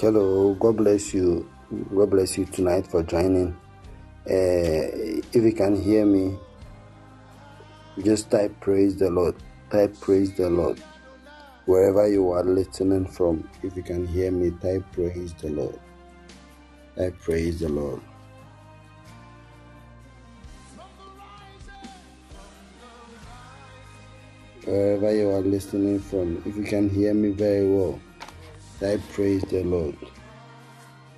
Hello, God bless you. God bless you tonight for joining. Uh, if you can hear me, just type praise the Lord. Type praise the Lord. Wherever you are listening from, if you can hear me, type praise the Lord. Type praise the Lord. Wherever you are listening from, if you can hear me very well. I praise the Lord.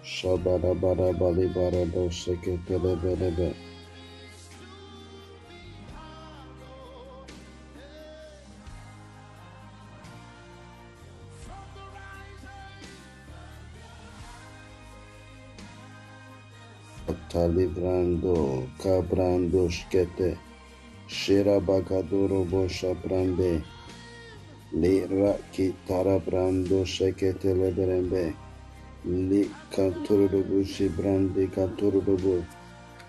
Shabada bada bali bada do shake bele bele be. Talibrando, cabrando, skete, shira bakaduro bosha brande, brando li brande katurubu,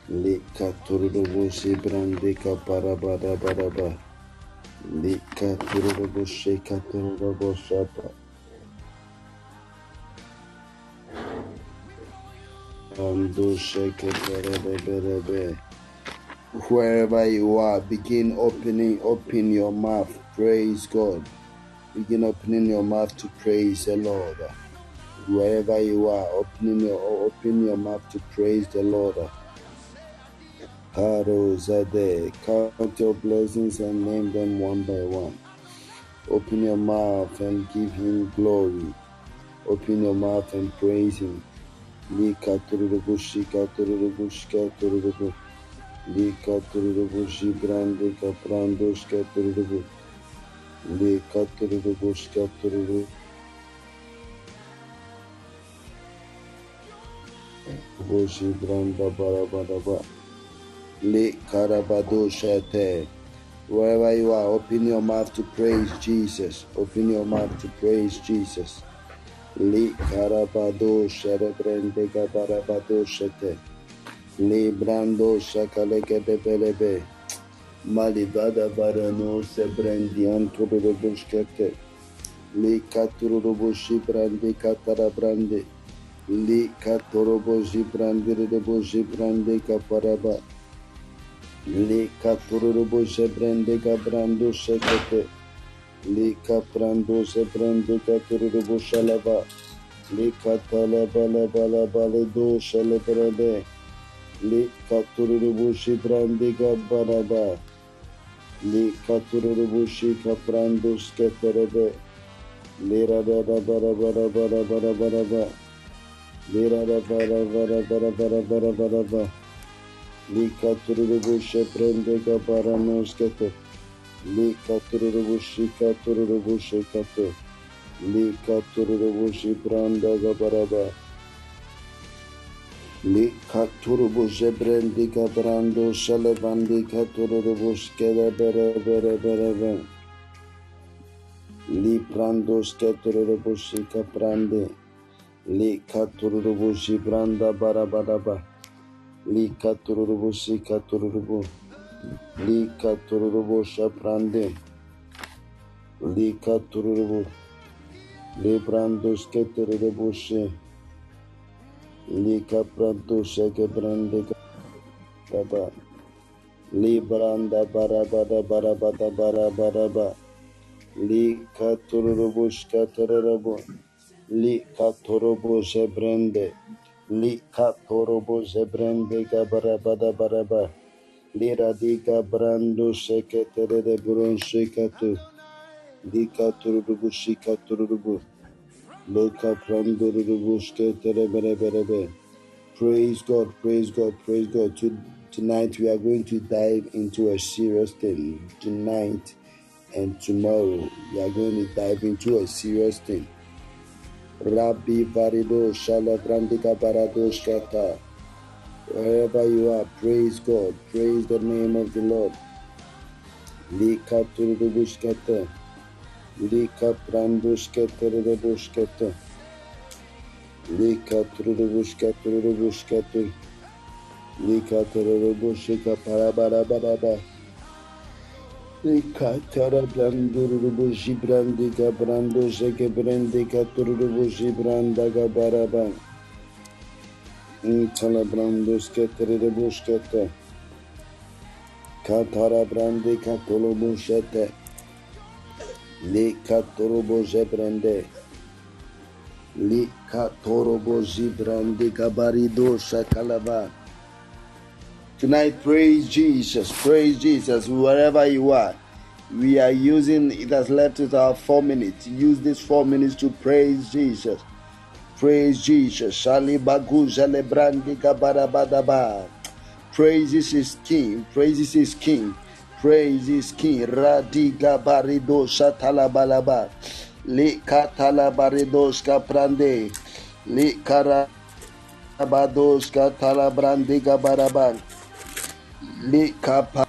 li kaparabada badaba, li katurubu shi katurubu shapa. Ando shekete Wherever you are, begin opening, open your mouth. Praise God. Begin opening your mouth to praise the Lord. Wherever you are, opening your open your mouth to praise the Lord. Harozade, count your blessings and name them one by one. Open your mouth and give him glory. Open your mouth and praise him. Lika tururubu shika tururubu shika tururubu. Lika tururubu shibrande kaprando shika tururubu. Lika tururubu shika tururubu. Boshi branda barabadaba. Le karabado shate. Wherever you are, open your mouth to praise Jesus. Open your mouth to praise Jesus. Li karabado sherebrende gabarabado shete. Li brando shakaleke de belebe. Malevada varano se brandian tururubuscate. Le caturubushi brande catara brande. Le caturubushi brande rebushi brande caparaba. Le caturubushi brande cabrando secate. Le caprando se brande lava Le catala bala bala bala do shalabrade. Le caturubushi brande cabaraba. Lika turubu shika prando sketerebe. Lira da da bara bara bara bara bara bara. Lira da bara bara bara bara bara bara bara. Lika turubu sheprende gabarano sketer. Lika tururubu shika tururubu shikato. Lika tururubu shibranda gabaraba. Lika turubu jebrendi gabrando shalevandi katururubu skele bere bere bere bere. Li prando sketururubu shika prande. Lika tururubu shibranda barabadaba. Lika tururubu shika tururubu. Lika tururubu shaprande. Lika tururubu. Librando sketururubu she. Lika prando sheke brande baba. Libranda barabada barabada barabada. Lika tururubu shkatururubu. Lika turubu shebrende. Lika turubu shebrende gabarabada barabada. Lira diga brando sheketere de buron shekatu. Lika tururubu shika Praise God, praise God, praise God. Tonight we are going to dive into a serious thing. Tonight and tomorrow we are going to dive into a serious thing. Rabbi Varido Shalabrandika Baradosh Kata. Wherever you are, praise God. Praise the name of the Lord. Lika turubushkete. Lika pranduşkete rıdabuşkete. Lika tururubuşkete rıdabuşkete. Lika tururubuşkete para bara bara bara. Lika tarabrandururubuşi brandika branduşeke brandika tururubuşi brandaka bara bara. Kala branduşkete rıdabuşkete. Katara brandika tulubuşkete. Katara brandika tulubuşkete. Katorobo zebrande. Li katorobo gabarido shakalaba. Tonight, praise Jesus, praise Jesus, wherever you are. We are using it has left us our four minutes. Use these four minutes to praise Jesus. Praise Jesus. Shalibagu Jalebrandi Gabarabadaba. Praises is King. Praises is King. Praise is King. Radiga barido shatalabalaba. Li katalabaridoska prande. Li karabadoska talabrandiga baraban. Li kapal.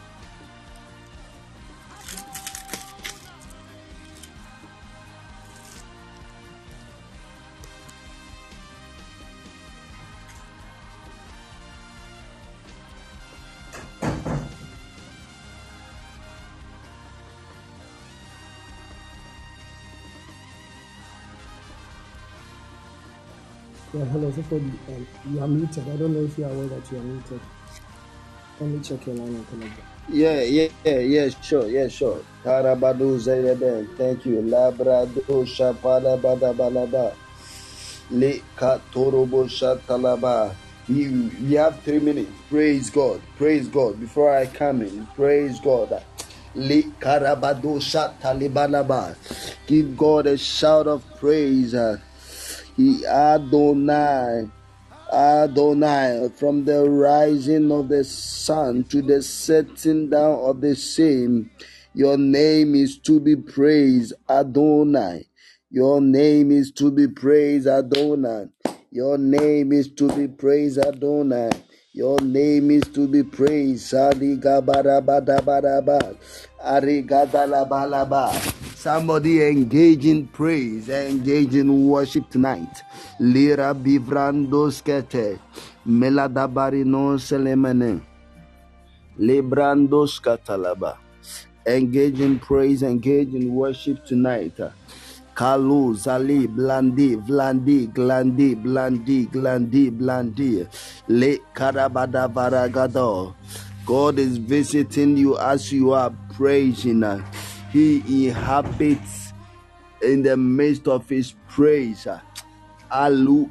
Somebody. Um, you are muted. I don't know if you are aware that you are muted. Let me check your line and connect. Yeah, yeah, yeah, yeah, sure, yeah, sure. Karabadu Zayeben, thank you. Labrado Shapada Badabalaba. Le Katorobo Shatalaba. We, we have three minutes. Praise God. Praise God. Before I come in, praise God. Le Karabado Shatalibalaba. Give God a shout of praise. He Adonai. Adonai, from the rising of the sun to the setting down of the same, your name is to be praised, Adonai. Your name is to be praised, Adonai. Your name is to be praised, Adonai. Your name is to be praised. Sadigabarabadabaraba. Arigadalabalaba. Somebody engage in praise, engage in worship tonight. Lira bivrando skete. Meladabarino selemene. Librando skatalaba. Engage in praise, engage in worship tonight. Kalu, Zali, Blandi, Vlandi, Glandi, Blandi, Glandi, Blandi, Le Karabada Varagado. God is visiting you as you are praising. He inhabits in the midst of his praise. Alu.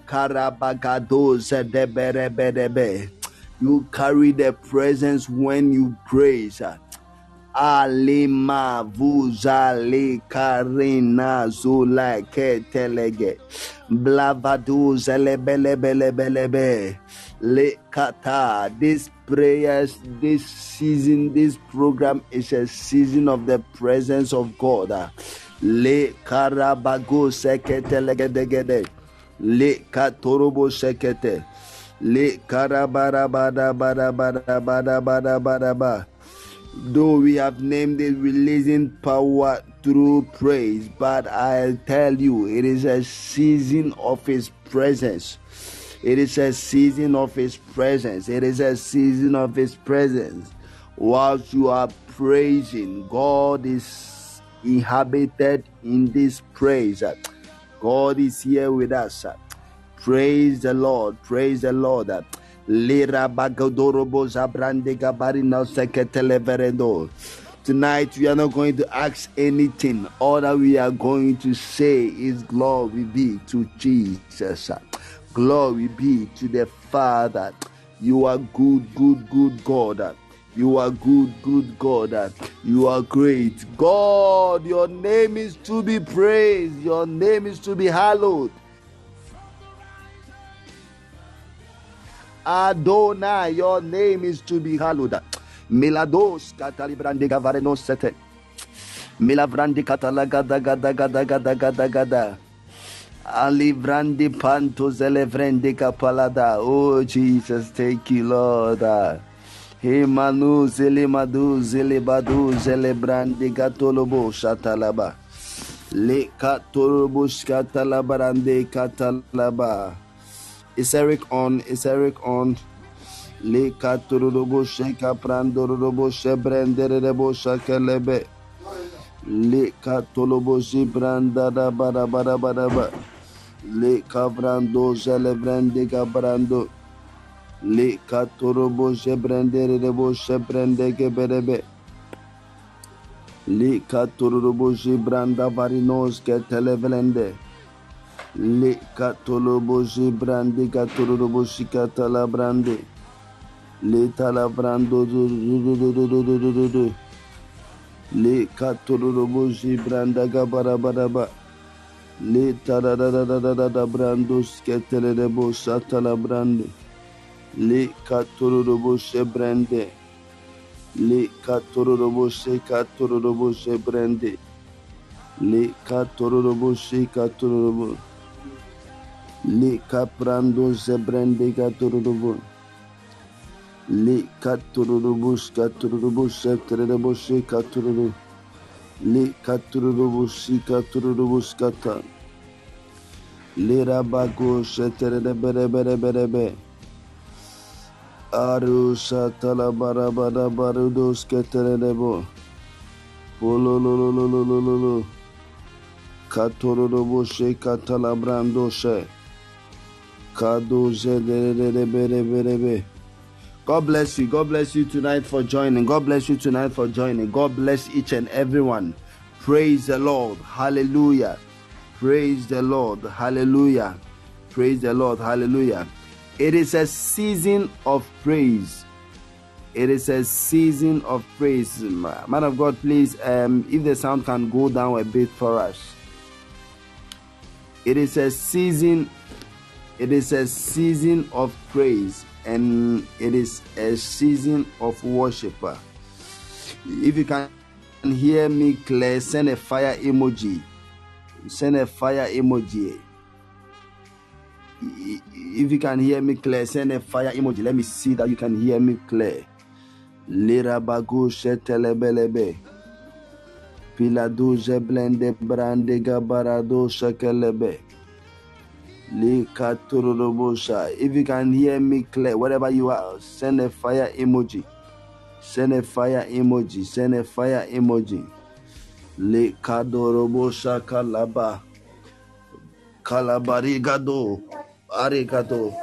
You carry the presence when you praise. Alima vuzale karina zula ketelege blavadu zelebelebelebelebe le kata this prayers this season this program is a season of the presence of god. Le karabago seketelegedegede le katorobo sekete le karabarabadabadabadabadabadabadaba Though we have named it releasing power through praise, but I'll tell you, it is a season of His presence. It is a season of His presence. It is a season of His presence. Whilst you are praising, God is inhabited in this praise. God is here with us. Praise the Lord. Praise the Lord. Lira bagadorobo zabrande gabarina seketele verendo. Tonight we are not going to ask anything. All that we are going to say is glory be to Jesus. Glory be to the Father. You are good, good, good God. You are good, good God. You are great. God, your name is to be praised. Your name is to be hallowed. Adonai, your name is to be hallowed. Milados katalibrande gavareno sete. Milavrandi katalagada gada gada gada gada gada. Alivrandi panto zelevrende kapalada. Oh Jesus, thank you, Lord. Hemanu zelemadu zelebadu zelebrande gatolobo shatalaba. Le katolobo skatalabarande katalaba. Is Eric on? Is Eric on? Lika tururubu sheka prandurubu shebrenderebo shakelebe. Lika tulubu shibranda da da bara. da ba ba. Lika brando zelebrendiga brando. Lika turubu shebrenderebo shebrendege berebe. Lika tururubu shibranda varinos ke televelende. Le katolobo brandi katolobo shikatala brande. Le talabrando du du du du du du du du du. Le katorobo zibranda gabarabaraba. Le tadadadadadada brando sketelebo satala brando. Le katorobo sebrande. Le katorobo se katorobo sebrande. Le katorobo se Li kaprando sebrende katurubun. Li katurubus katurubus setrerubus katururu. Li katurubus katurubus kata. Li rabago setrere bere bere bere be. Aru satala bara bara barudos keterere bo. Polololololololo. Katurubus şey, katalabrandoşe. Katurubus God bless you. God bless you tonight for joining. God bless you tonight for joining. God bless each and everyone. Praise the Lord. Hallelujah. Praise the Lord. Hallelujah. Praise the Lord. Hallelujah. It is a season of praise. It is a season of praise. Man of God, please, um, if the sound can go down a bit for us. It is a season. It is a season of praise and it is a season of worship. If you can hear me clear, send a fire emoji. Send a fire emoji. If you can hear me clear, send a fire emoji. Let me see that you can hear me clear. Lira bagu shetelebelebe. Piladu zeblende brande gabarado shekelebe. If you can hear me clear, wherever you are, send a fire emoji. Send a fire emoji. Send a fire emoji. Le kadorobosha kalaba. Kalabarigado. Arigato.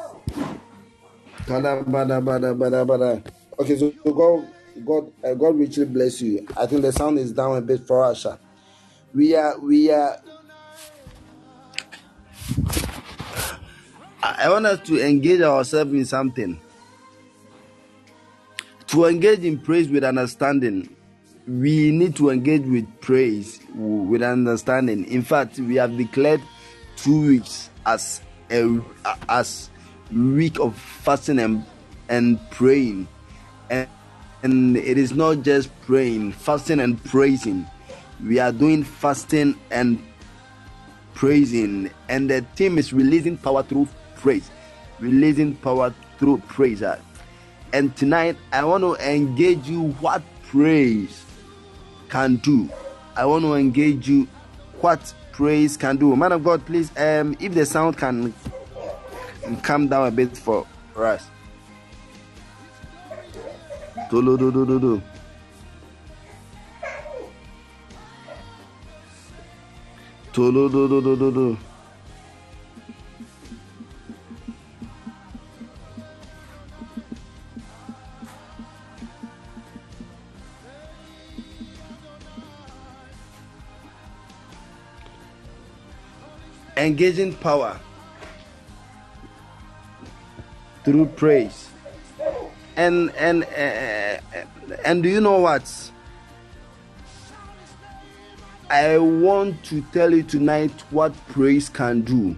Kalabada bada bada bada. Okay, so God, God, uh, God richly bless you. I think the sound is down a bit for us. We are, we are I want us to engage ourselves in something. To engage in praise with understanding, we need to engage with praise with understanding. In fact, we have declared two weeks as a as week of fasting and, and praying. And, and it is not just praying, fasting and praising. We are doing fasting and praising, and the team is releasing power through praise, releasing power through praise. And tonight, I want to engage you what praise can do. I want to engage you what praise can do. Man of God, please, um, if the sound can come down a bit for us. Do do do do do do. Do do do do do engaging power through praise. And and uh, and do you know what? I want to tell you tonight what praise can do.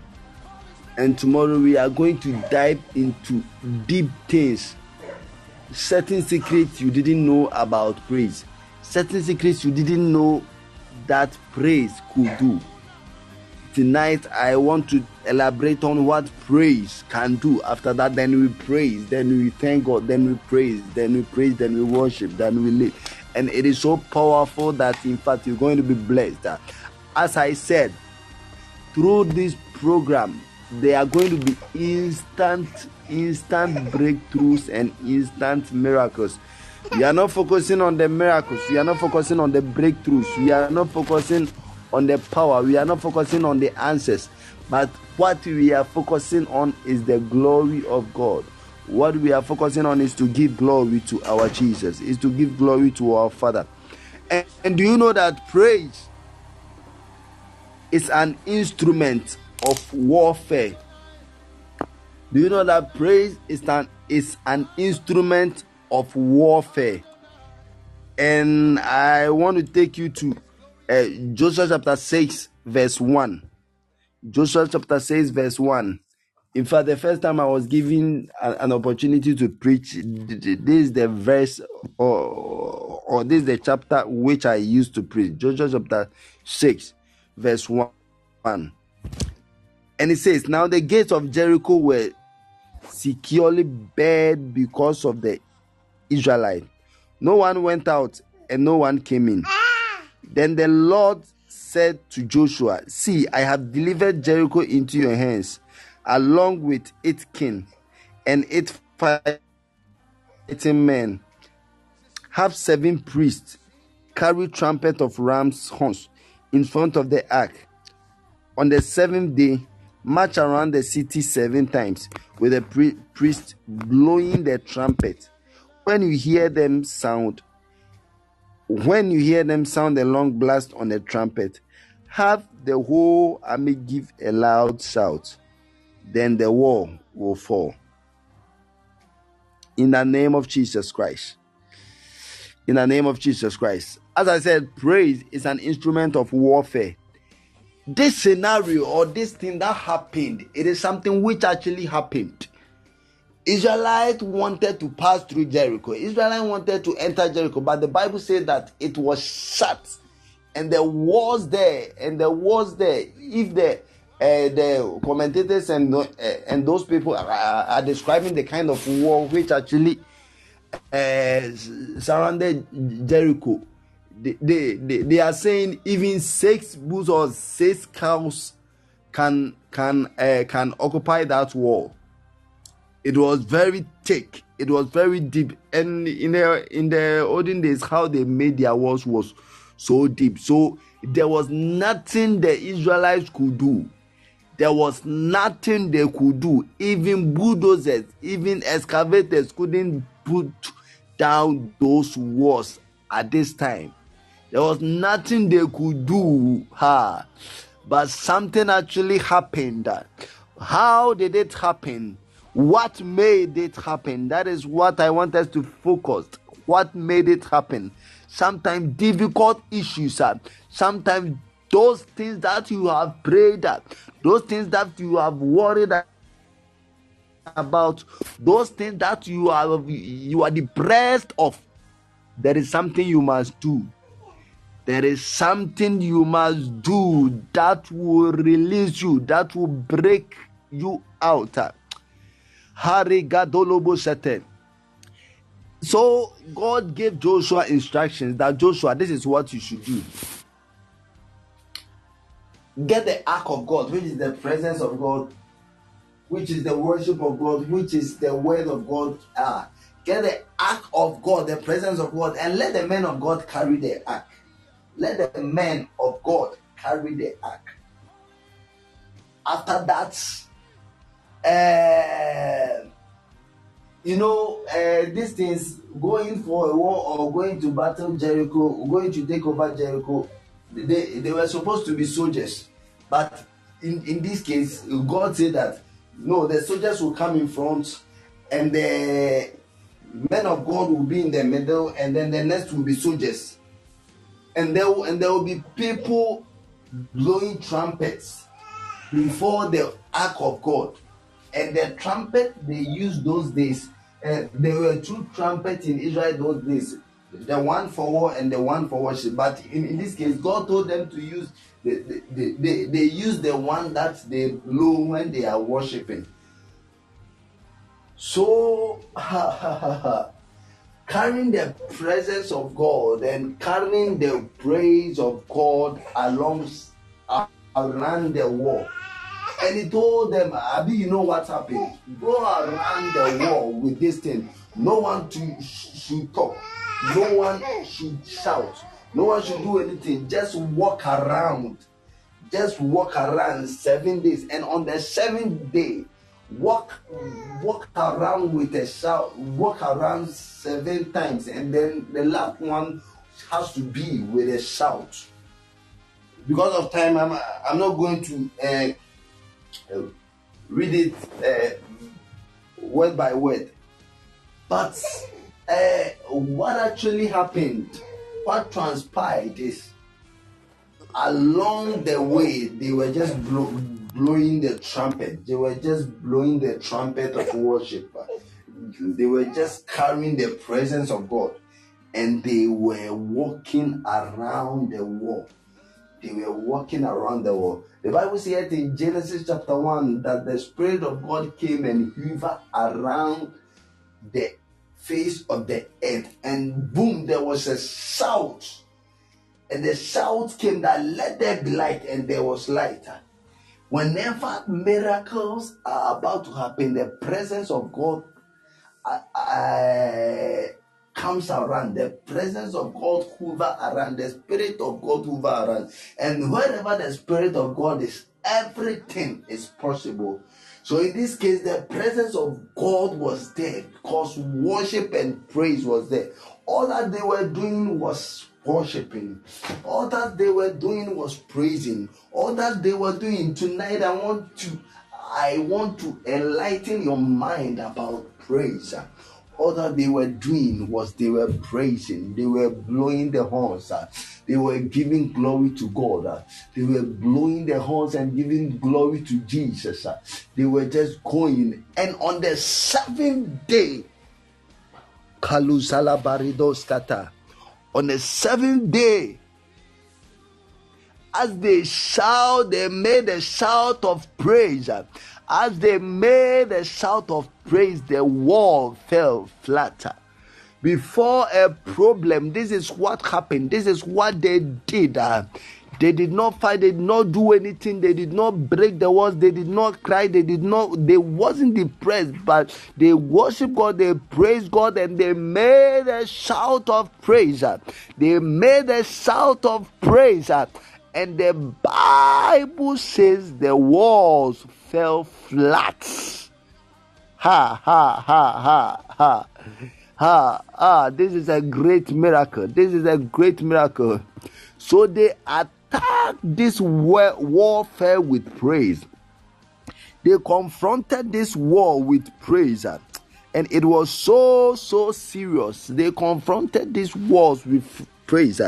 And tomorrow we are going to dive into deep things. Certain secrets you didn't know about praise. Certain secrets you didn't know that praise could do tonight i want to elaborate on what praise can do. After that then we praise then we thank god then we praise then we praise then we worship then we live. And it is so powerful that in fact you're going to be blessed. As i said through this program there are going to be instant instant breakthroughs and instant miracles. We are not focusing on the miracles. We are not focusing on the breakthroughs. We are not focusing on the power. We are not focusing on the answers, but what we are focusing on is the glory of God. What we are focusing on is to give glory to our Jesus, is to give glory to our Father. And, and do you know that praise is an instrument of warfare? Do you know that praise is an is an instrument of warfare? and I want to take you to uh, Joshua chapter 6, verse 1. Joshua chapter 6, verse 1. In fact, the first time I was given a- an opportunity to preach, this is the verse or, or this is the chapter which I used to preach. Joshua chapter 6, verse 1. And it says, Now the gates of Jericho were securely barred because of the Israelite. No one went out and no one came in. Then the Lord said to Joshua, See, I have delivered Jericho into your hands, along with its king and its fighting men. Have seven priests carry trumpet of ram's horns in front of the ark. On the seventh day, march around the city seven times with the pri- priest blowing the trumpet. When you hear them sound, when you hear them sound a long blast on the trumpet, have the whole army give a loud shout. Then the wall will fall. In the name of Jesus Christ. In the name of Jesus Christ. As I said, praise is an instrument of warfare. This scenario or this thing that happened, it is something which actually happened. Israelites wanted to pass through Jericho. Israelites wanted to enter Jericho, but the Bible says that it was shut, and there was there, and there was there. If the uh, the commentators and uh, and those people are, are, are describing the kind of war which actually uh, surrounded Jericho, they, they, they, they are saying even six bulls or six cows can can uh, can occupy that wall it was very thick. It was very deep. And in the in the olden days how they made their walls was so deep. So there was nothing the israelites could do. There was nothing they could do. Even bulldozers even excavators couldn't put down those walls at this time. There was nothing they could do ha. But something actually happened. How did it happen what made it happen? That is what i want us to focus. What made it happen? Sometimes difficult issues uh, sometimes those things that you have prayed at those things that you have worried about. Those things that you are you are depressed of. There is something you must do. There is something you must do that will release you that will break you out. So God gave Joshua instructions that Joshua, this is what you should do. Get the ark of God, which is the presence of God, which is the worship of God, which is the word of God. Ah, get the ark of God, the presence of God, and let the men of God carry the ark. Let the men of God carry the ark. After that, uh, you know, uh, these things going for a war or going to battle Jericho, going to take over Jericho, they, they were supposed to be soldiers. But in, in this case, God said that no, the soldiers will come in front and the men of God will be in the middle, and then the next will be soldiers. And there, will- and there will be people blowing trumpets before the ark of God. And the trumpet they used those days, uh, there were two trumpets in Israel those days, the one for war and the one for worship. But in, in this case, God told them to use the, the, the, they, they use the one that they blow when they are worshiping. So, carrying the presence of God and carrying the praise of God along around the wall. And he told them, Abi, you know what's happened? Go around the wall with this thing. No one to, should talk. No one should shout. No one should do anything. Just walk around. Just walk around seven days. And on the seventh day, walk walk around with a shout. Walk around seven times. And then the last one has to be with a shout. Because of time, I'm, I'm not going to uh, uh, read it uh, word by word. But uh, what actually happened what transpired is along the way they were just blow, blowing the trumpet. They were just blowing the trumpet of worship. They were just carrying the presence of God, and they were walking around the wall. They were walking around the world. The Bible says in Genesis chapter 1 that the Spirit of God came and hovered around the face of the earth, and boom, there was a shout. And the shout came that let there be light, and there was light. Whenever miracles are about to happen, the presence of God uh, uh, comes around. The presence of God hover around. The Spirit of God hover around. And wherever the Spirit of God is, everything is possible. So in this case, the presence of God was there because worship and praise was there. All that they were doing was worshiping. All that they were doing was praising. All that they were doing tonight, I want to I want to enlighten your mind about praise. All that they were doing was they were praising, they were blowing the horns, they were giving glory to God, they were blowing the horns and giving glory to Jesus. They were just going, and on the seventh day, Kalusala Baridos Kata, on the seventh day, as they shout, they made a shout of praise. As they made a shout of praise, the wall fell flatter. Before a problem, this is what happened. This is what they did. Uh, they did not fight. They did not do anything. They did not break the walls. They did not cry. They did not. They wasn't depressed, but they worship God. They praise God, and they made a shout of praise. uh. They made a shout of praise. uh. And the Bible says the walls fell flat. Ha ha ha ha ha. Ha ah, this is a great miracle. This is a great miracle. So they attacked this wa- warfare with praise. They confronted this war with praise. And it was so, so serious. They confronted these wars with praise.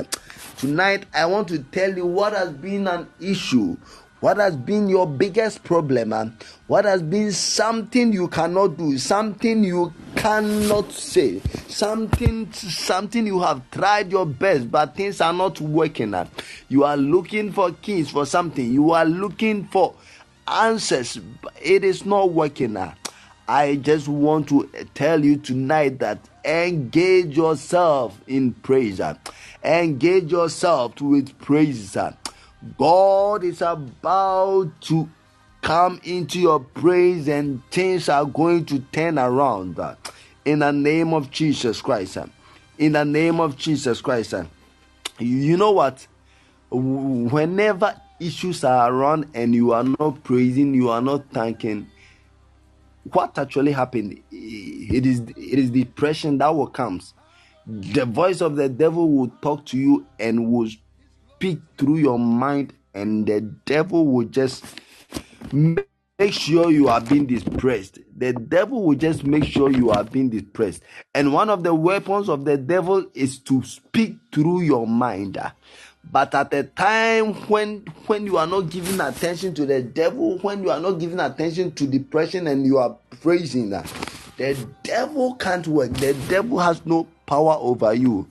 Tonight, I want to tell you what has been an issue. What has been your biggest problem? uh, What has been something you cannot do, something you cannot say, something something you have tried your best, but things are not working. uh. You are looking for keys for something. You are looking for answers. but It is not working. uh. I just want to tell you tonight that engage yourself in praise. uh. Engage yourself with praise. God is about to come into your praise and things are going to turn around in the name of Jesus Christ. In the name of Jesus Christ. You- You know what? Whenever issues are around and you are not praising, you are not thanking, what actually happened it is it is depression that will comes the voice of the devil will talk to you and will speak through your mind and the devil will just make sure you are being depressed the devil will just make sure you are being depressed and one of the weapons of the devil is to speak through your mind. But at the time when when you are not giving attention to the devil when you are not giving attention to depression and you are praising that, the devil can't work. The devil has no power over you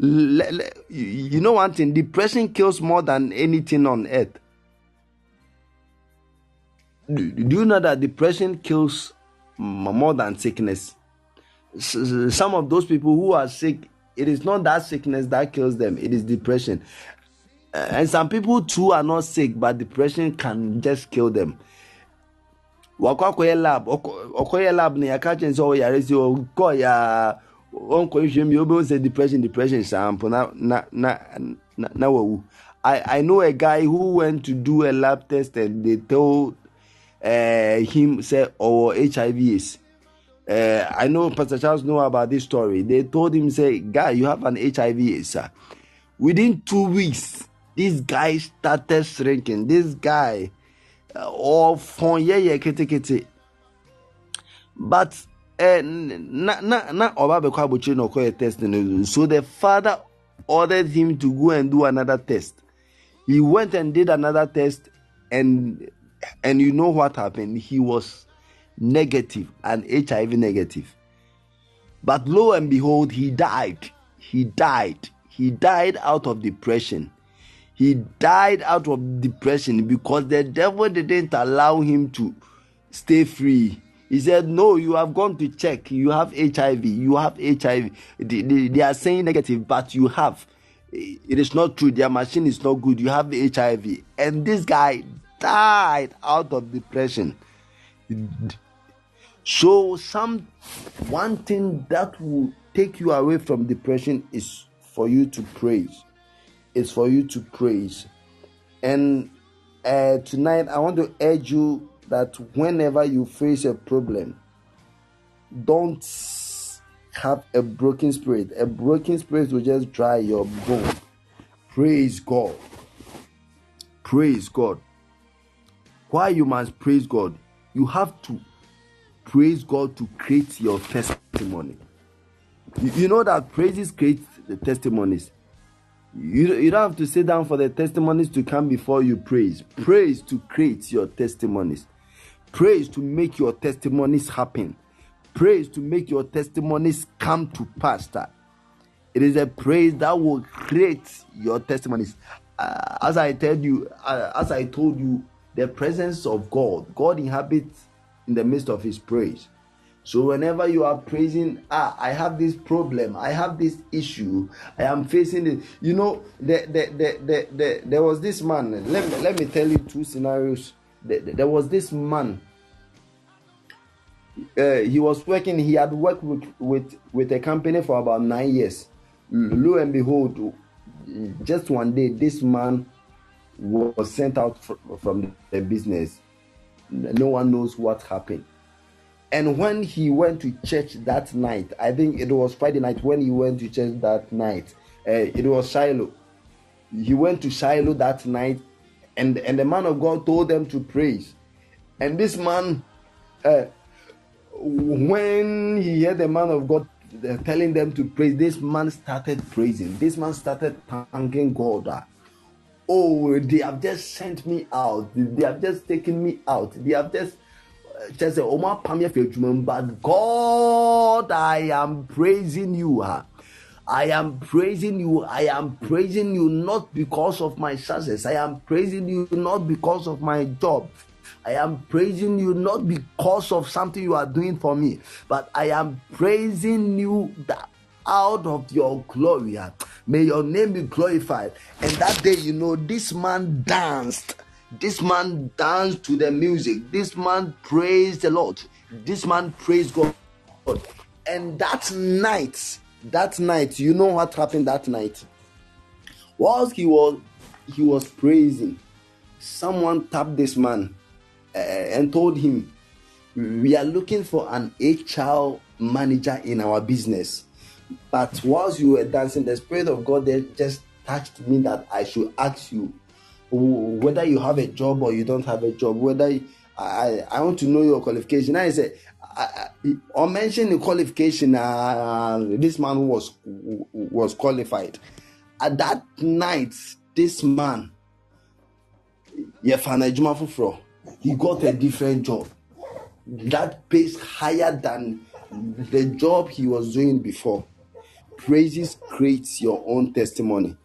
you know one thing? Depression kills more than anything on earth. Do, do you know that depression kills more than sickness? Some of those people who are sick it is not that sickness that kills them it is depression. Uh, and some people too are not sick but depression can just kill them. Wakɔ akɔyɛ lab ɔkɔ- ɔkɔyɛ lab na yɛaka kyerɛ sɛ ɔyare si ɔkɔ ya ɔnkɔ nhwɛ mi obi sɛ depression depression sample na na na na na wawu i i know a guy who went to do a lab test and they told uh, him say ɔwɔ hiv aids uh, I know Pastor Charles know about this story. They told him, say, guy, you have an HIV AIDS, sir. Within two weeks, this guy started shrinking. This guy, uh, all from yeah, yeah, kete kete. But eh, Eh, na na na na test so the father ordered him to go and do another test. He went and did another test, and and you know what happened? He was negative and HIV negative. But lo and behold, he died. He died. He died out of depression. He died out of depression because the devil didn't allow him to stay free. He said, No, you have gone to check. You have HIV. You have HIV. They, they, they are saying negative, but you have. It is not true. Their machine is not good. You have HIV. And this guy died out of depression. So, some one thing that will take you away from depression is for you to praise. It's for you to praise. And uh, tonight, I want to urge you that whenever you face a problem, don't have a broken spirit. A broken spirit will just dry your bone. Praise God. Praise God. Why you must praise God? You have to praise God to create your testimony. You, know that praises create the testimonies. You, you don't have to sit down for the testimonies to come before you praise. Praise to create your testimonies. Praise to make your testimonies happen. Praise to make your testimonies come to pass. It is a praise that will create your testimonies. Uh, as I told you, uh, as I told you, the presence of God, God inhabits in the midst of His praise. So whenever you are praising, ah, I have this problem, I have this issue, I am facing it. You know, the, the, the, the, the, there was this man. Let me let me tell you two scenarios. There was this man. Uh, he was working. He had worked with, with with a company for about nine years. Lo and behold, just one day, this man was sent out from the business. No one knows what happened and when he went to church that night, I think it was Friday night when he went to church that night. Uh, it was Shiloh. He went to Shiloh that night, and and the man of God told them to praise. And this man, uh, when he heard the man of God uh, telling them to praise, this man started praising. This man started thanking God. Oh, they have just sent me out. They have just taken me out. They have just apam yɛ fɛ adwuma mu but god i am praising you ha. I am praising you. I am praising you not because of my success. I am praising you not because of my job. I am praising you not because of something you are doing for me, but I am praising you that out of your glory. May your name be glorified. And that day, you know, this man danced this man danced to the music. This man praised the Lord. This man praised God. And that night, that night, you know what happened that night? Whilst he was he was praising, someone tapped this man uh, and told him, "We are looking for an HR manager in our business." But whilst you were dancing, the spirit of God there just touched me that I should ask you whether you have a job or you don't have a job, whether I, I want to know your qualification. I say, I, or the qualification. Uh, this man was was qualified. At that night, this man, he got a different job that pays higher than the job he was doing before. Praises creates your own testimony.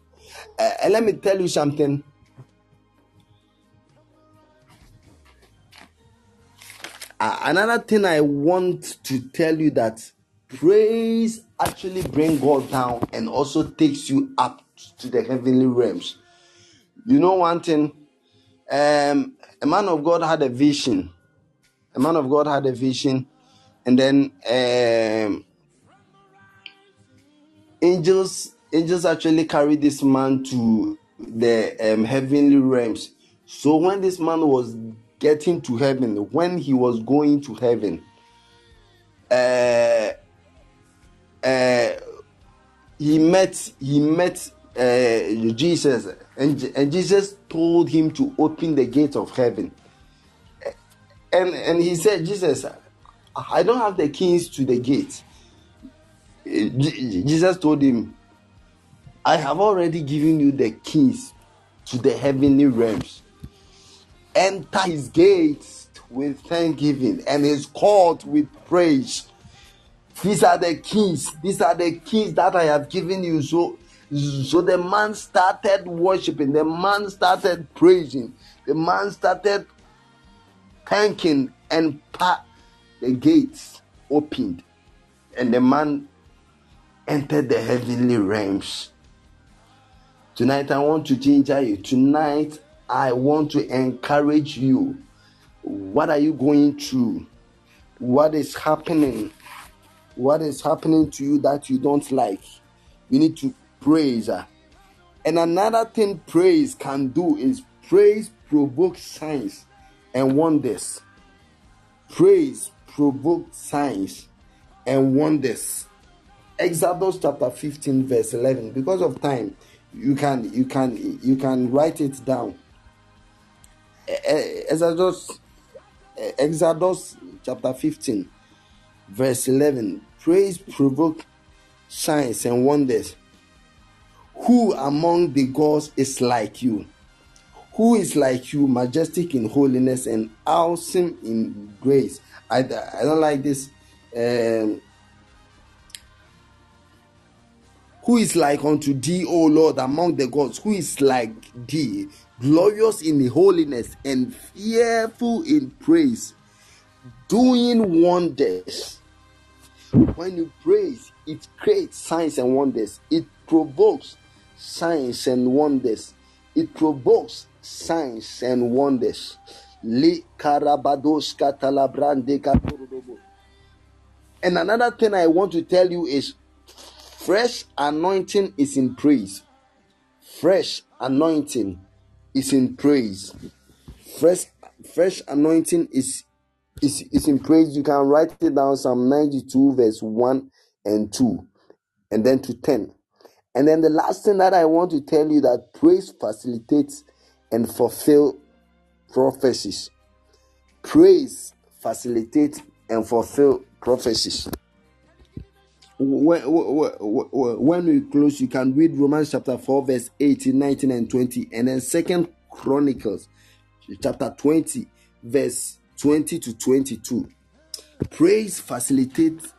Uh, and let me tell you something Another thing I want to tell you that praise actually bring God down and also takes you up to the heavenly realms. You know one thing, um, a man of God had a vision. A man of God had a vision, and then um, angels angels actually carried this man to the um, heavenly realms. So when this man was getting to heaven, when he was going to heaven, uh, uh, he met he met uh, Jesus, and, and Jesus told him to open the gate of heaven. And and he said, Jesus, I don't have the keys to the gate. Jesus told him, I have already given you the keys to the heavenly realms. Enter his gates with thanksgiving and his court with praise. These are the keys. These are the keys that I have given you. So, so the man started worshiping. The man started praising. The man started thanking, and pa- the gates opened, and the man entered the heavenly realms. Tonight, I want to ginger you. Tonight, I want to encourage you. What are you going through? What is happening? What is happening to you that you don't like? You need to praise. And another thing praise can do is praise provoke signs and wonders. Praise provoke signs and wonders. Exodus chapter 15, verse 11. Because of time, you can you can you can write it down. E- e- Exodus e- Exodus chapter 15, verse 11. Praise provoke signs and wonders. Who among the gods is like you? Who is like you, majestic in holiness and awesome in grace? I, I don't like this. Um, who is like unto thee, O Lord, among the gods? Who is like thee, glorious in holiness and fearful in praise, doing wonders? When you praise, it creates signs and wonders. It provokes signs and wonders. It provokes signs and wonders. And another thing I want to tell you is fresh anointing is in praise. Fresh anointing is in praise. Fresh fresh anointing is is, is in praise. You can write it down Psalm 92, verse 1 and 2, and then to 10. And then the last thing that I want to tell you that praise facilitates and fulfill prophecies. Praise facilitates and fulfill prophecies. When, we close, you can read Romans chapter 4, verse 18, 19, and 20, and then Second Chronicles chapter 20, verse 20 to 22. Praise facilitates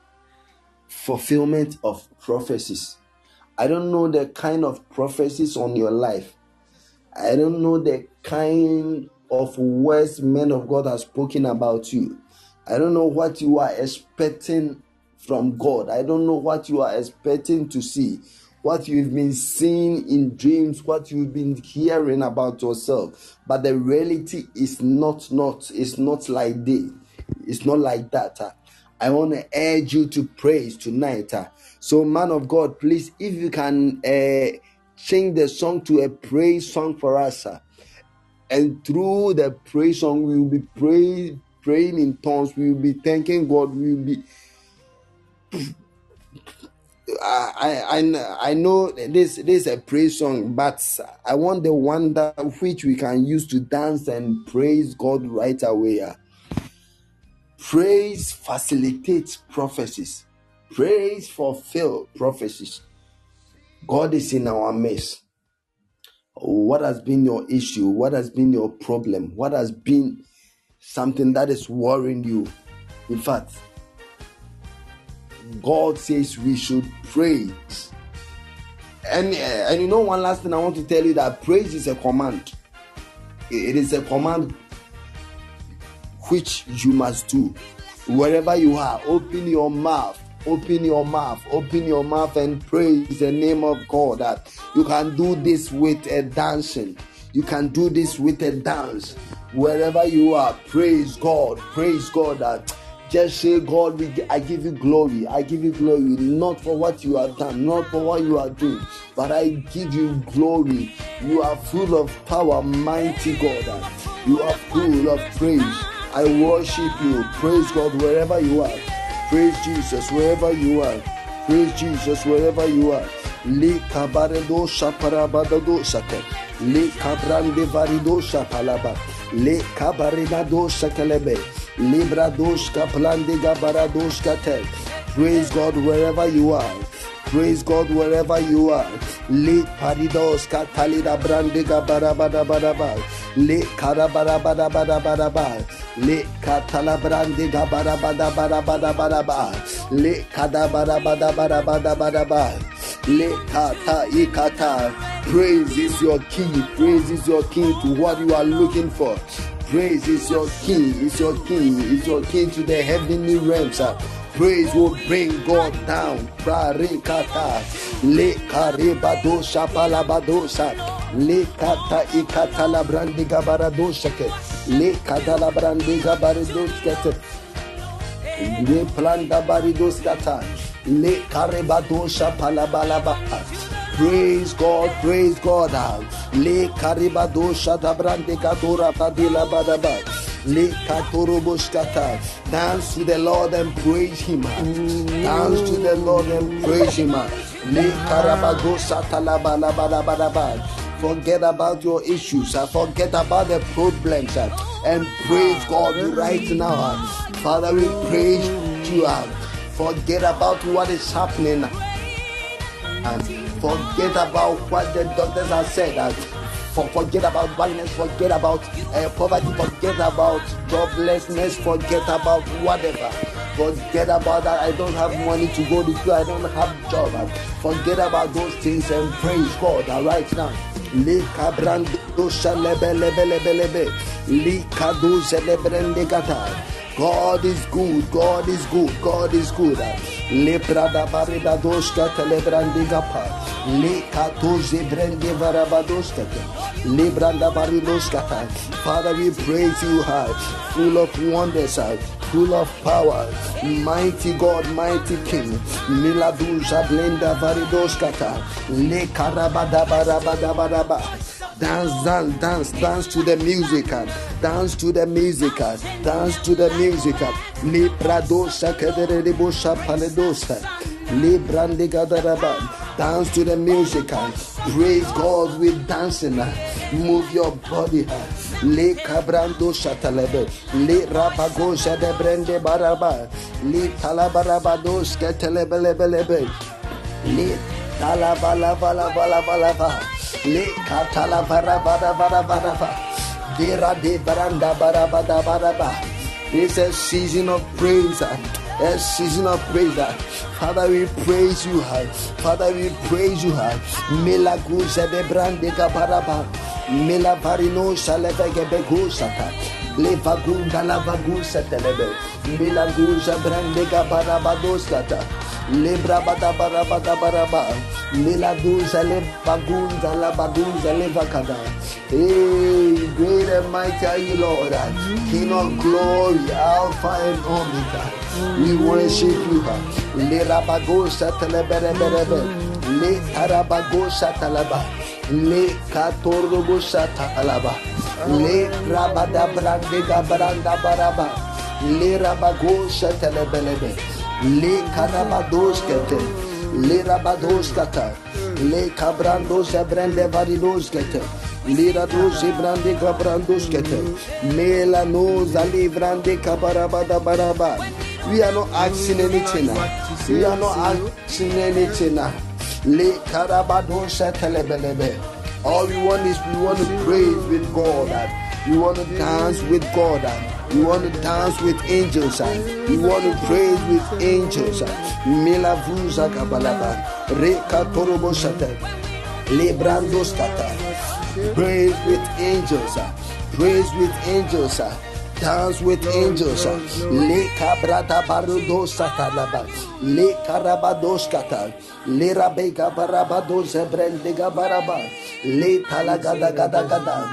fulfillment of prophecies. I don't know the kind of prophecies on your life. I don't know the kind of words men of God have spoken about you. I don't know what you are expecting from God. I don't know what you are expecting to see. What you've been seeing in dreams, what you've been hearing about yourself. But the reality is not not it's not like this. It's not like that. uh. I want to urge you to praise tonight. uh. So, man of God, please, if you can uh, change the song to a praise song for us. uh, and through the praise song, we will be pray, praying in tongues. We will be thanking God. We will be. I, I I know this this is a praise song, but I want the one that which we can use to dance and praise God right away. Praise facilitates prophecies. Praise fulfill prophecies. God is in our midst. What has been your issue? What has been your problem? What has been something that is worrying you? In fact, God says we should praise. And, uh, and you know, one last thing I want to tell you that praise is a command. It is a command which you must do. Wherever you are, open your mouth. Open your mouth, open your mouth and praise the name of God. That you can do this with a dancing. You can do this with a dance. Wherever you are, praise God. Praise God. That just say, God, we, I give you glory. I give you glory, not for what you have done, not for what you are doing, but I give you glory. You are full of power, mighty God. You are full of praise. I worship you. Praise God wherever you are. Praise Jesus wherever you are. Praise Jesus wherever you are. Le kabaredo shaparabadado shate. Le kabrande varido shapalaba. Le kabarenado shakalebe. Libradosh kaplande gabaradosh kate. Praise God wherever you are. Praise God wherever you are. Le paridos katalida brandiga barabada baraba. Le karabara bada bada bada ba. Le katala brandiga barabada barabada baraba. Le kadabara bada bada bada bada ba. Le kata ikata. Praise is your key. Praise is your key to what you are looking for. Praise is your key. It's your key. It's your key to the heavenly realms. Praise will bring God down. Prarikata. Le karibado shapalabadosa. Le kata ikata la brandiga baradosake. Le kada la brandiga baradoskete. Le planda baridos kata. Le karebadosha palabalaba. Praise God, praise God. Le karibadosha da brande kadora badila badaba. Le katoroboskata. Dance to the Lord and praise Him. Dance to the Lord and praise Him. Le karabadosa talabalabadabadaba. Forget about your issues. Forget about the problems. And praise God right now. Father, we praise you. Forget about what is happening. And forget about what the doctors have said. for, forget about violence, forget about uh, poverty, forget about joblessness, forget about whatever. Forget about that. I don't have money to go to school. I don't have job. Forget about those things and praise God right now. Le cabrando shalebe lebe lebe lebe. Li kadu celebrende gata. God is good, God is good, God is good. Lebrada barida doska telebrandiga pa. Le kato zebrende varabadoska. Lebranda baridoska. Father, we praise you high, full of wonders, uh, full of power, mighty God, mighty King. Miladuja blenda varidoska. Le karabada barabada baraba. Dance, dance, dance, dance to the music. Dance to the music. Dance to the music. uh. Libradosa kederebosha paledosa. Librandigadaraba. Dance to the music. Praise God with dancing. Move your body. Le cabrando shatalebe. Le rabagosha de brende baraba. Le talabarabados ketelebelebelebe. Le talabalabalabalaba. Le katalabarabarabarabaraba. Dera de baranda barabada baraba. It's a season of praise. uh, A season of praise. uh. Father, we praise you. uh. Father, we praise you. uh. Milagusa de brande gabaraba. Mila varino shalevege begusata. Levagunda la vagusa telebe. Milagusa brande gabarabadoskata. Lebra bada bara bada bara ba. Mila le bagunza la bagunza le vakada. Hey, great and mighty are you, Lord. King of glory, Alpha and Omega. We worship you. Le rabagosa telebere berebe. Le tarabagosa talaba. Le katorogosa talaba. Le rabada brandega branda baraba. Le rabagosa telebelebe. Le canabados kete, le rabados kata, le cabrandos abrande varidos kete, le rados ibrande cabrandos kete, me la nos alivrande cabarabada baraba. We are not asking anything. now. We are not asking anything. now. Le carabados telebelebe. All we want is we want to praise with God. and We want to dance with God. and We want to dance with angels. and We want to praise with angels. Mila vuza kabalaba. Reka torobo shate. Lebrandos kata. Praise with angels. Praise with angels. Dance with angels. Le cabrata barudos satalaba. Le carabados baraba. Talagada gada gada.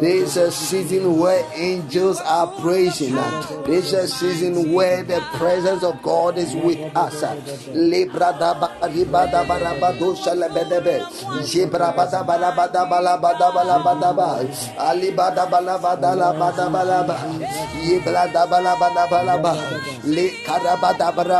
This is a season where angels are praising. ah. This is a season where the presence of God is with us. ah. Librada baribada barabado shalabedebe. Jibrabada balabada balabada balabada ba. Balaba. Balabada balaba. Baraba.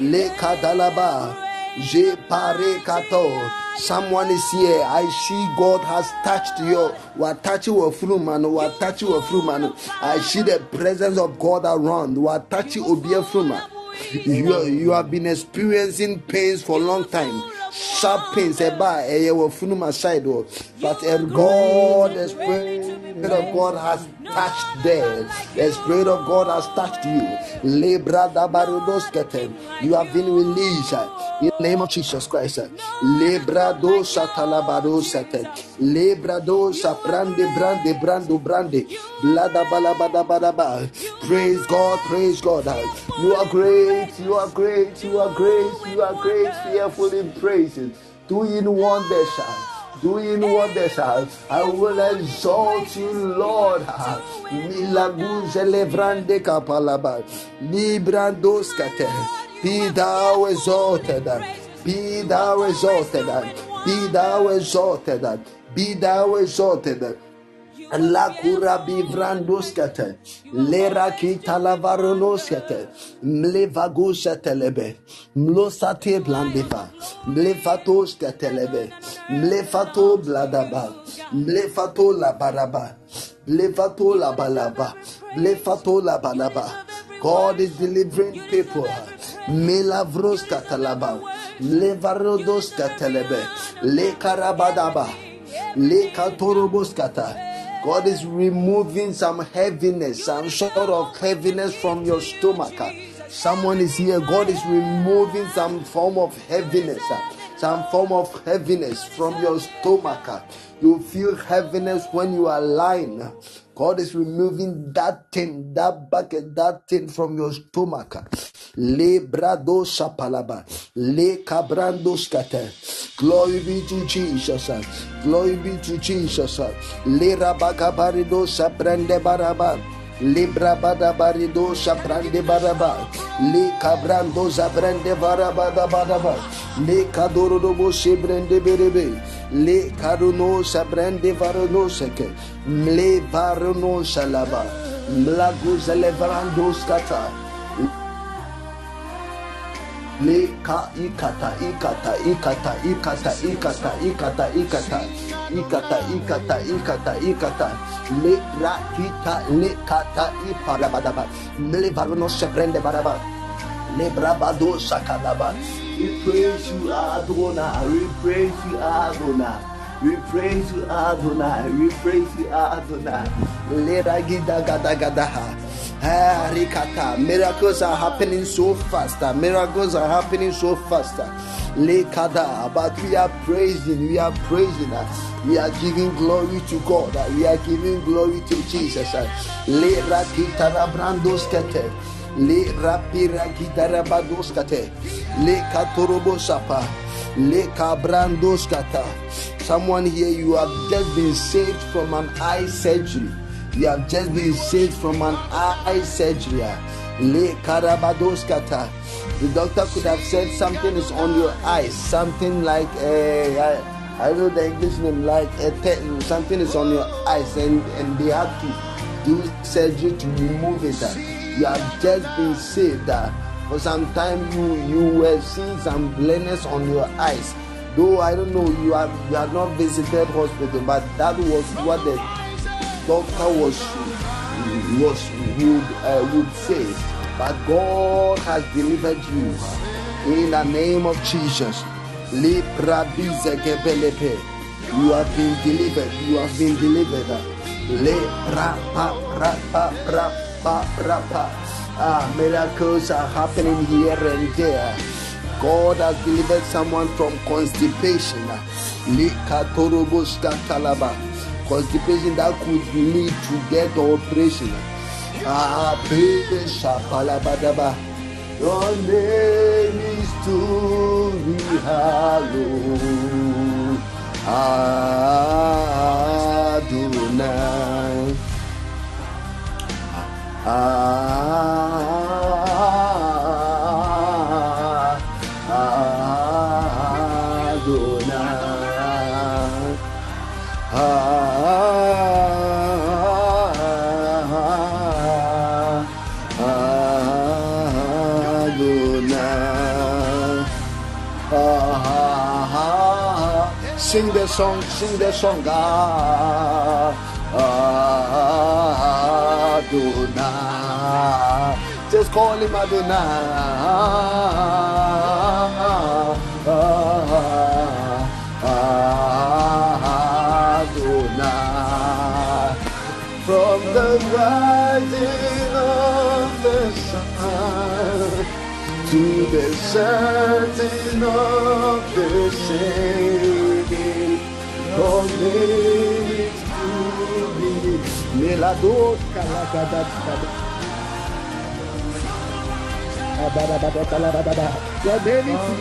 Le kadalaba. Je pare kato. Someone is here. I see God has touched you. What touch you through man? What touch you through man? I see the presence of God around. What touch you through man? You, you have been experiencing pains for a long time. Sharp pains, eba, eye wo funuma side, oh. but eh, God, the Spirit of God has touched there. The Spirit of God has touched you. Lebra da barudos kete. You have been released in the name of Jesus Christ. uh. Lebra do satalabado sete. Lebra do saprande brande brando brande. Blada balabada badaba. Praise God, praise God. You are great, you are great, you are great, you are great, fearful in praises, doing wonders. uh. Doing wonders. I will exalt you, Lord. Milaguze levrande kapalaba, librandos kate. Be thou exalted, be thou exalted, be thou exalted, uh. be thou exalted. La cura bivranduscate, lera kita lavaronoscate, mlevagusa telebe, mlosate blandiva, mlefatosca telebe, mlefato bladaba, mlefato labaraba, mlefato labalaba, mlefato labalaba. God is delivering people. Melavros katalaba, levarodos katalebe, le karabadaba, le katoroboskata. God is removing some heaviness, some sort of heaviness from your stomach. Someone is here. God is removing some form of heaviness, some form of heaviness from your stomach. You feel heaviness when you are lying. God is removing that thing, that bucket, that thing from your stomach. Le brado shapalaba, le cabrando scatter. Glory be to Jesus. Glory be to Jesus. Le rabakabarido saprende baraba. Librabadabarido Shaprande Baraba. Li cabrando zabrande varabada badaba. Li caduro do moche brande berebe. Li caruno sabrande varono seque. Li varono shalaba. Mlaguz levarando os catar. Le ka ikata ikata ikata ikata ikata ikata ikata ikata ikata ikata ikata le ra kita le kata iparabadaba le varono se prende baraba le brabado sakadaba we praise you Adonai we praise you Adonai we praise you Adonai we praise you Adonai Rikata. Miracles are happening so fast. Miracles are happening so fast. Lekada. But we are praising, we are praising. We are giving glory to God. We are giving glory to Jesus. Le rakita rabrandos kete. Le rapira gitara bados kate. Le katorobo sapa. Le kabrandos kata. Someone here, you have just been saved from an eye surgery. You have just been saved from an eye surgery. Le karabadoskata. The doctor could have said something is on your eyes, something like uh, I, I know the English name, like a te- something is on your eyes, and, and they have to do surgery to remove it. You have just been saved. uh, For some time, you you were seeing some blindness on your eyes. Though I don't know, you have you have not visited hospital, but that was what the doctor was was would uh, would say but god has delivered you in the name of jesus. You have been delivered you have been delivered. Le ah miracles are happening here and there God has delivered someone from constipation. Constipation that could lead to death or operation. Your name is to be hallowed. Adonai. Adonai. Song, sing the song. Adonai. Just call him Adonai. From the rising of the sun to the setting of the same. To be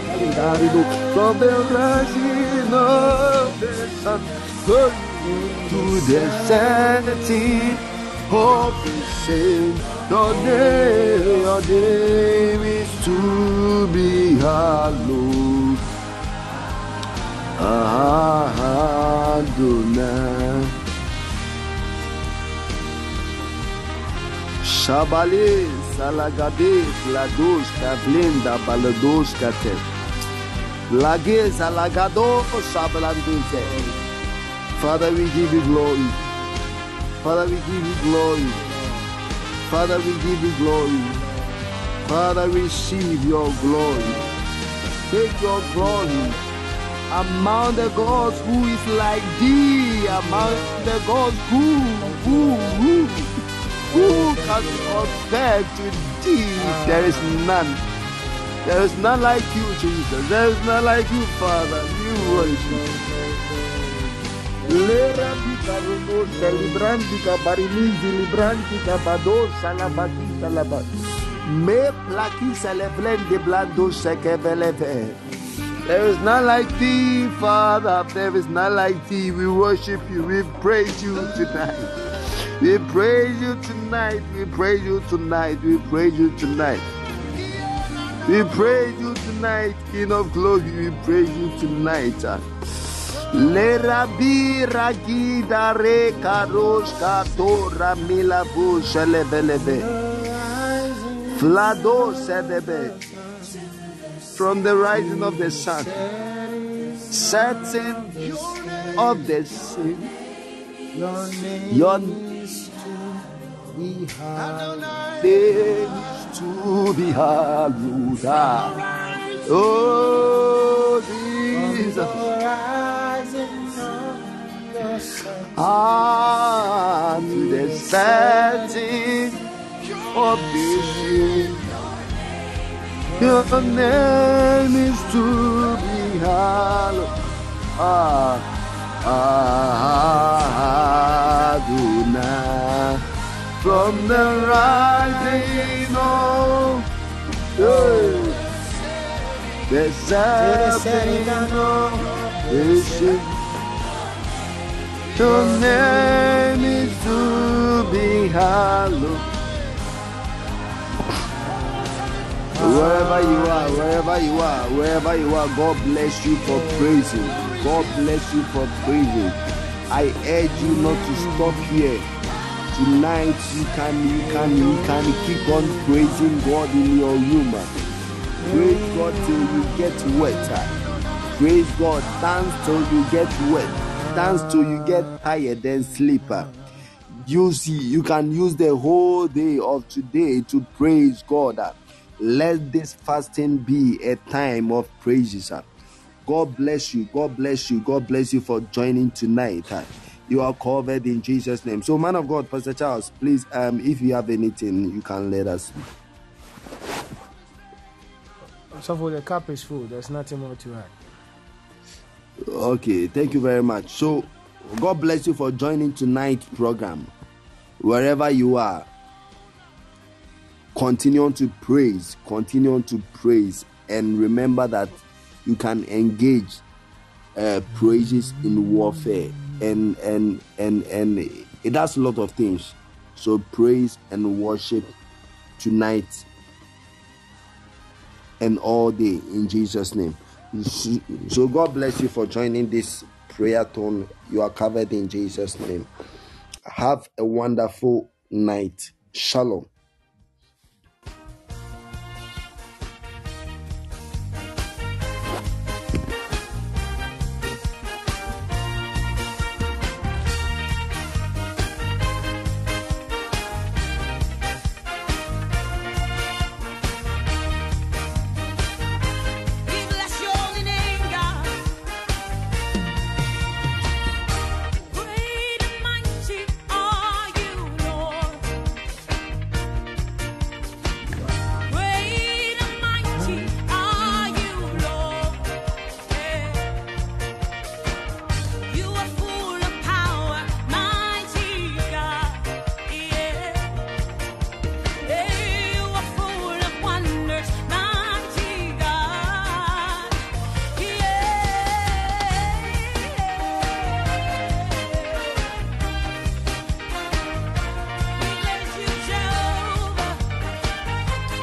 Kalidarido. From the rising of the sun to the setting of the same. Your name, your name is to be hallowed. Adonai. Shabale, Salagade, Lados, Kavlinda, Balados, Kate. Lage, Salagado, Shabalanduze. Father, we give you glory. Father, we give you glory. Father, we give you glory. Father, receive your glory. Take your glory among the gods who is like thee, among the gods who, who, who, who can compare to thee? There is none. There is none like you, Jesus. There is none like you, Father. You worship. Bado salabati salabat. Me plaki celebrante blando sekeveleve. There is none like thee, Father. There is none like thee. We worship you. We praise you tonight. We praise you tonight. We praise you tonight. We praise you tonight. We praise you tonight, King of glory. We praise you tonight. Le rabi ragida re karos katora mila bu shelebelebe. Flado. From the rising of the sun, setting of the sun, Your name is to be hallowed. Oh, Jesus. Ah, to the setting of the sun. Your name is to be hallowed. Ah, ah, Adonai. From the rising of the the setting of the sun. Your name is to be hallowed. Wherever you are, wherever you are, wherever you are, God bless you for praising. God bless you for praising. I urge you not to stop here. Tonight you can you can you can keep on praising God in your room. Praise God till you get wet. Praise God, dance till you get wet. Dance till you get tired and sleep. You see, you can use the whole day of today to praise God. Let this fasting be a time of praises. God bless you. God bless you. God bless you for joining tonight. You are covered in Jesus' name. So, man of God, Pastor Charles, please, um, if you have anything, you can let us. So for the cup is full. There's nothing more to add. Okay, thank you very much. So, God bless you for joining tonight's program. Wherever you are, continue on to praise, continue on to praise, and remember that you can engage uh, praises in warfare, and and and and it does a lot of things. So praise and worship tonight and all day in Jesus' name. So God bless you for joining this prayerthon, you are covered in Jesus' name. Have a wonderful night. Shalom.